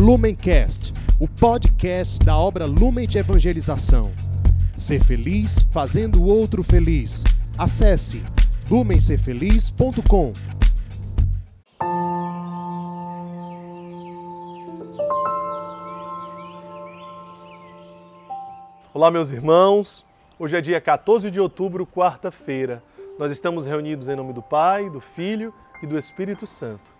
Lumencast, o podcast da obra Lumen de Evangelização. Ser feliz fazendo o outro feliz. Acesse lumencerfeliz.com. Olá, meus irmãos. Hoje é dia 14 de outubro, quarta-feira. Nós estamos reunidos em nome do Pai, do Filho e do Espírito Santo.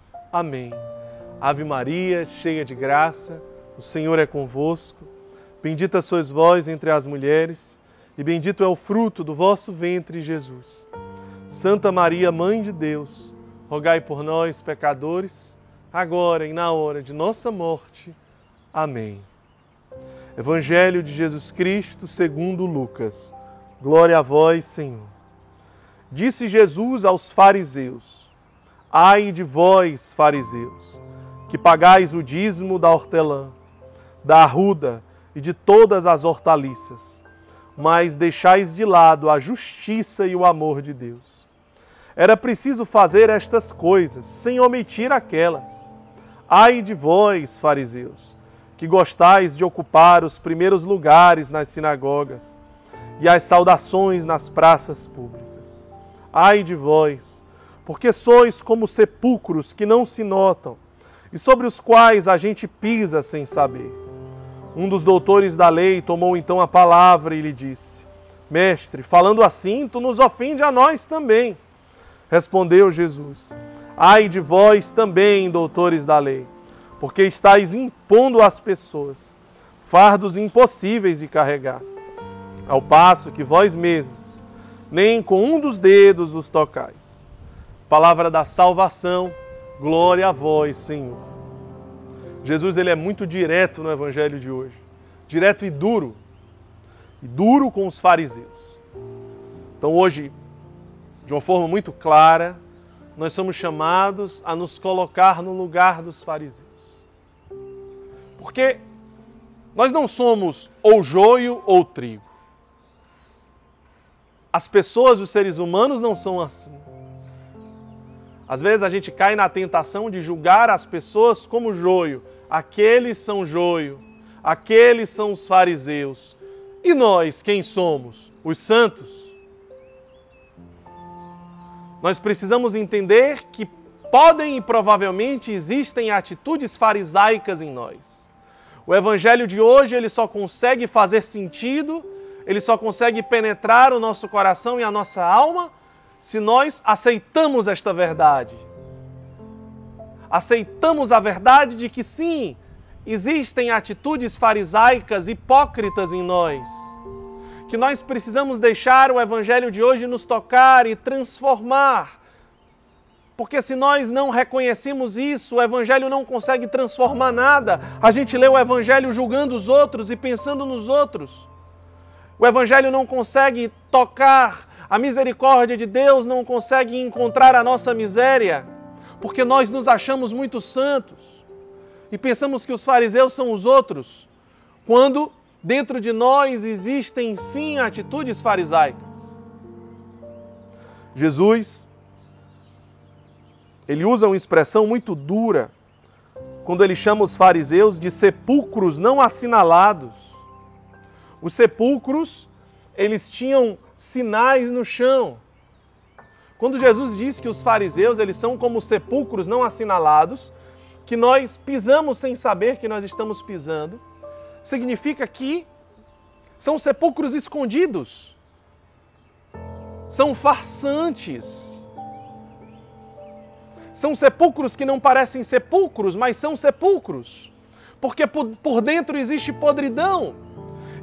Amém. Ave Maria, cheia de graça, o Senhor é convosco. Bendita sois vós entre as mulheres, e bendito é o fruto do vosso ventre, Jesus. Santa Maria, Mãe de Deus, rogai por nós, pecadores, agora e na hora de nossa morte. Amém. Evangelho de Jesus Cristo, segundo Lucas. Glória a vós, Senhor. Disse Jesus aos fariseus: Ai de vós, fariseus, que pagais o dízimo da hortelã, da arruda e de todas as hortaliças, mas deixais de lado a justiça e o amor de Deus. Era preciso fazer estas coisas, sem omitir aquelas. Ai de vós, fariseus, que gostais de ocupar os primeiros lugares nas sinagogas e as saudações nas praças públicas. Ai de vós, porque sois como sepulcros que não se notam e sobre os quais a gente pisa sem saber. Um dos doutores da lei tomou então a palavra e lhe disse: Mestre, falando assim, tu nos ofende a nós também. Respondeu Jesus: Ai de vós também, doutores da lei, porque estáis impondo às pessoas fardos impossíveis de carregar, ao passo que vós mesmos nem com um dos dedos os tocais palavra da salvação. Glória a vós, Senhor. Jesus ele é muito direto no evangelho de hoje. Direto e duro. E duro com os fariseus. Então hoje, de uma forma muito clara, nós somos chamados a nos colocar no lugar dos fariseus. Porque nós não somos ou joio ou trigo. As pessoas, os seres humanos não são assim. Às vezes a gente cai na tentação de julgar as pessoas como joio. Aqueles são joio, aqueles são os fariseus. E nós, quem somos? Os santos? Nós precisamos entender que podem e provavelmente existem atitudes farisaicas em nós. O evangelho de hoje, ele só consegue fazer sentido, ele só consegue penetrar o nosso coração e a nossa alma se nós aceitamos esta verdade. Aceitamos a verdade de que sim, existem atitudes farisaicas, hipócritas em nós. Que nós precisamos deixar o evangelho de hoje nos tocar e transformar. Porque se nós não reconhecemos isso, o evangelho não consegue transformar nada. A gente lê o evangelho julgando os outros e pensando nos outros. O evangelho não consegue tocar a misericórdia de Deus não consegue encontrar a nossa miséria, porque nós nos achamos muito santos e pensamos que os fariseus são os outros, quando dentro de nós existem sim atitudes farisaicas. Jesus, ele usa uma expressão muito dura quando ele chama os fariseus de sepulcros não assinalados. Os sepulcros, eles tinham sinais no chão. Quando Jesus disse que os fariseus eles são como sepulcros não assinalados, que nós pisamos sem saber que nós estamos pisando, significa que são sepulcros escondidos, são farsantes, são sepulcros que não parecem sepulcros, mas são sepulcros, porque por, por dentro existe podridão.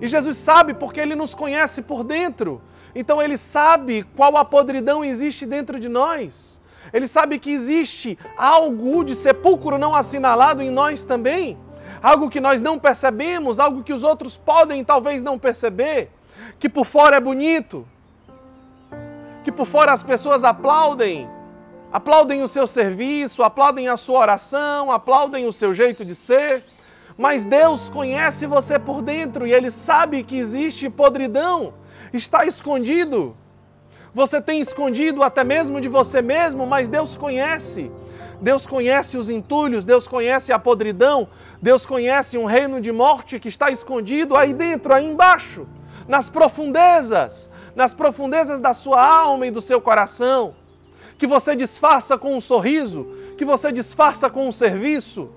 E Jesus sabe porque ele nos conhece por dentro. Então ele sabe qual a podridão existe dentro de nós. Ele sabe que existe algo de sepulcro não assinalado em nós também, algo que nós não percebemos, algo que os outros podem talvez não perceber, que por fora é bonito, que por fora as pessoas aplaudem, aplaudem o seu serviço, aplaudem a sua oração, aplaudem o seu jeito de ser, mas Deus conhece você por dentro e Ele sabe que existe podridão, está escondido. Você tem escondido até mesmo de você mesmo, mas Deus conhece. Deus conhece os entulhos, Deus conhece a podridão, Deus conhece um reino de morte que está escondido aí dentro, aí embaixo, nas profundezas, nas profundezas da sua alma e do seu coração. Que você disfarça com um sorriso, que você disfarça com um serviço,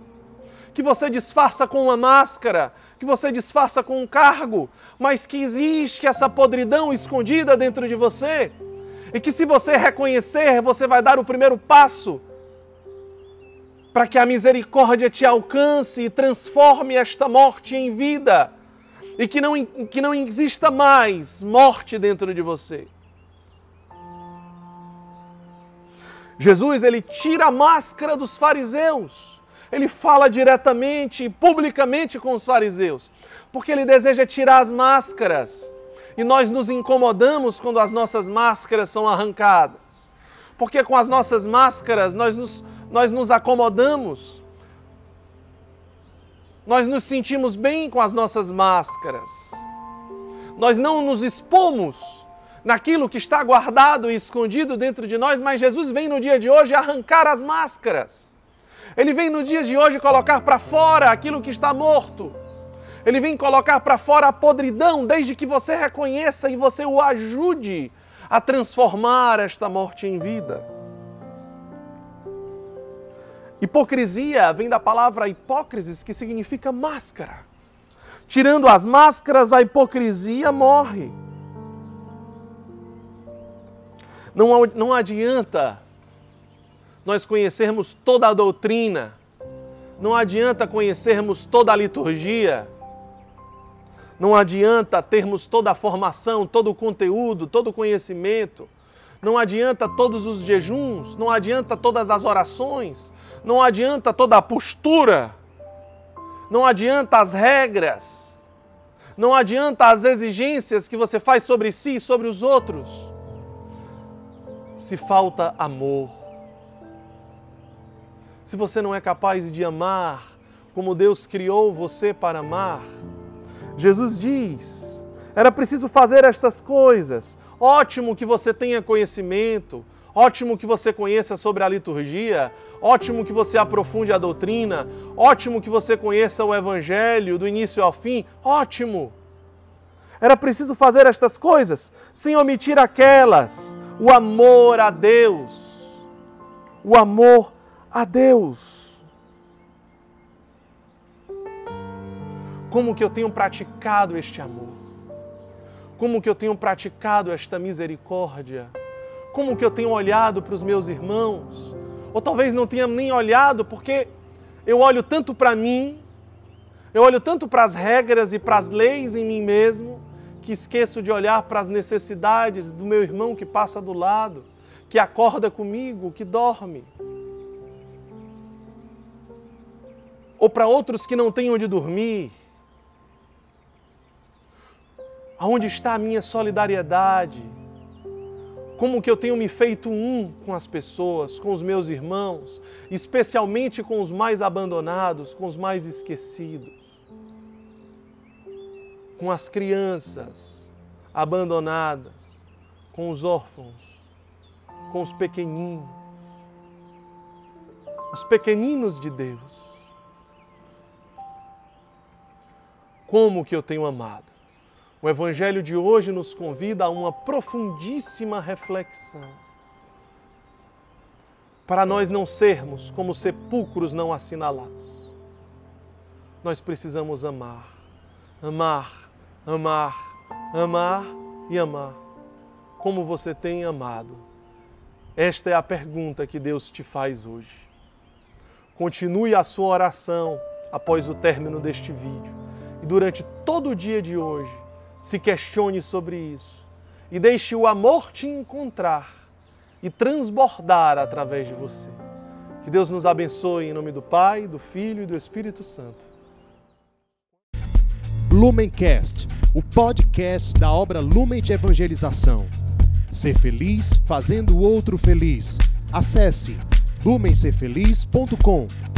que você disfarça com uma máscara, que você disfarça com um cargo, mas que existe essa podridão escondida dentro de você. E que se você reconhecer, você vai dar o primeiro passo para que a misericórdia te alcance e transforme esta morte em vida. E que não, que não exista mais morte dentro de você. Jesus, ele tira a máscara dos fariseus ele fala diretamente e publicamente com os fariseus, porque ele deseja tirar as máscaras. E nós nos incomodamos quando as nossas máscaras são arrancadas. Porque com as nossas máscaras nós nos, nós nos acomodamos. Nós nos sentimos bem com as nossas máscaras. Nós não nos expomos naquilo que está guardado e escondido dentro de nós, mas Jesus vem no dia de hoje arrancar as máscaras ele vem nos dias de hoje colocar para fora aquilo que está morto. Ele vem colocar para fora a podridão, desde que você reconheça e você o ajude a transformar esta morte em vida. Hipocrisia vem da palavra hipócrisis, que significa máscara. Tirando as máscaras, a hipocrisia morre. Não, não adianta nós conhecermos toda a doutrina, não adianta conhecermos toda a liturgia, não adianta termos toda a formação, todo o conteúdo, todo o conhecimento, não adianta todos os jejuns, não adianta todas as orações, não adianta toda a postura, não adianta as regras, não adianta as exigências que você faz sobre si e sobre os outros, se falta amor se você não é capaz de amar como Deus criou você para amar. Jesus diz: era preciso fazer estas coisas. Ótimo que você tenha conhecimento, ótimo que você conheça sobre a liturgia, ótimo que você aprofunde a doutrina, ótimo que você conheça o Evangelho do início ao fim, ótimo. Era preciso fazer estas coisas sem omitir aquelas, o amor a Deus, o amor a Deus. Como que eu tenho praticado este amor? Como que eu tenho praticado esta misericórdia? Como que eu tenho olhado para os meus irmãos? Ou talvez não tenha nem olhado porque eu olho tanto para mim, eu olho tanto para as regras e para as leis em mim mesmo, que esqueço de olhar para as necessidades do meu irmão que passa do lado, que acorda comigo, que dorme. Ou para outros que não têm onde dormir? Aonde está a minha solidariedade? Como que eu tenho me feito um com as pessoas, com os meus irmãos, especialmente com os mais abandonados, com os mais esquecidos, com as crianças abandonadas, com os órfãos, com os pequeninos, os pequeninos de Deus. Como que eu tenho amado. O Evangelho de hoje nos convida a uma profundíssima reflexão. Para nós não sermos como sepulcros não assinalados, nós precisamos amar, amar, amar, amar e amar, como você tem amado. Esta é a pergunta que Deus te faz hoje. Continue a sua oração após o término deste vídeo durante todo o dia de hoje, se questione sobre isso e deixe o amor te encontrar e transbordar através de você. Que Deus nos abençoe em nome do Pai, do Filho e do Espírito Santo. Lumencast, o podcast da obra Lumen de Evangelização. Ser feliz fazendo o outro feliz. Acesse lumencerfeliz.com.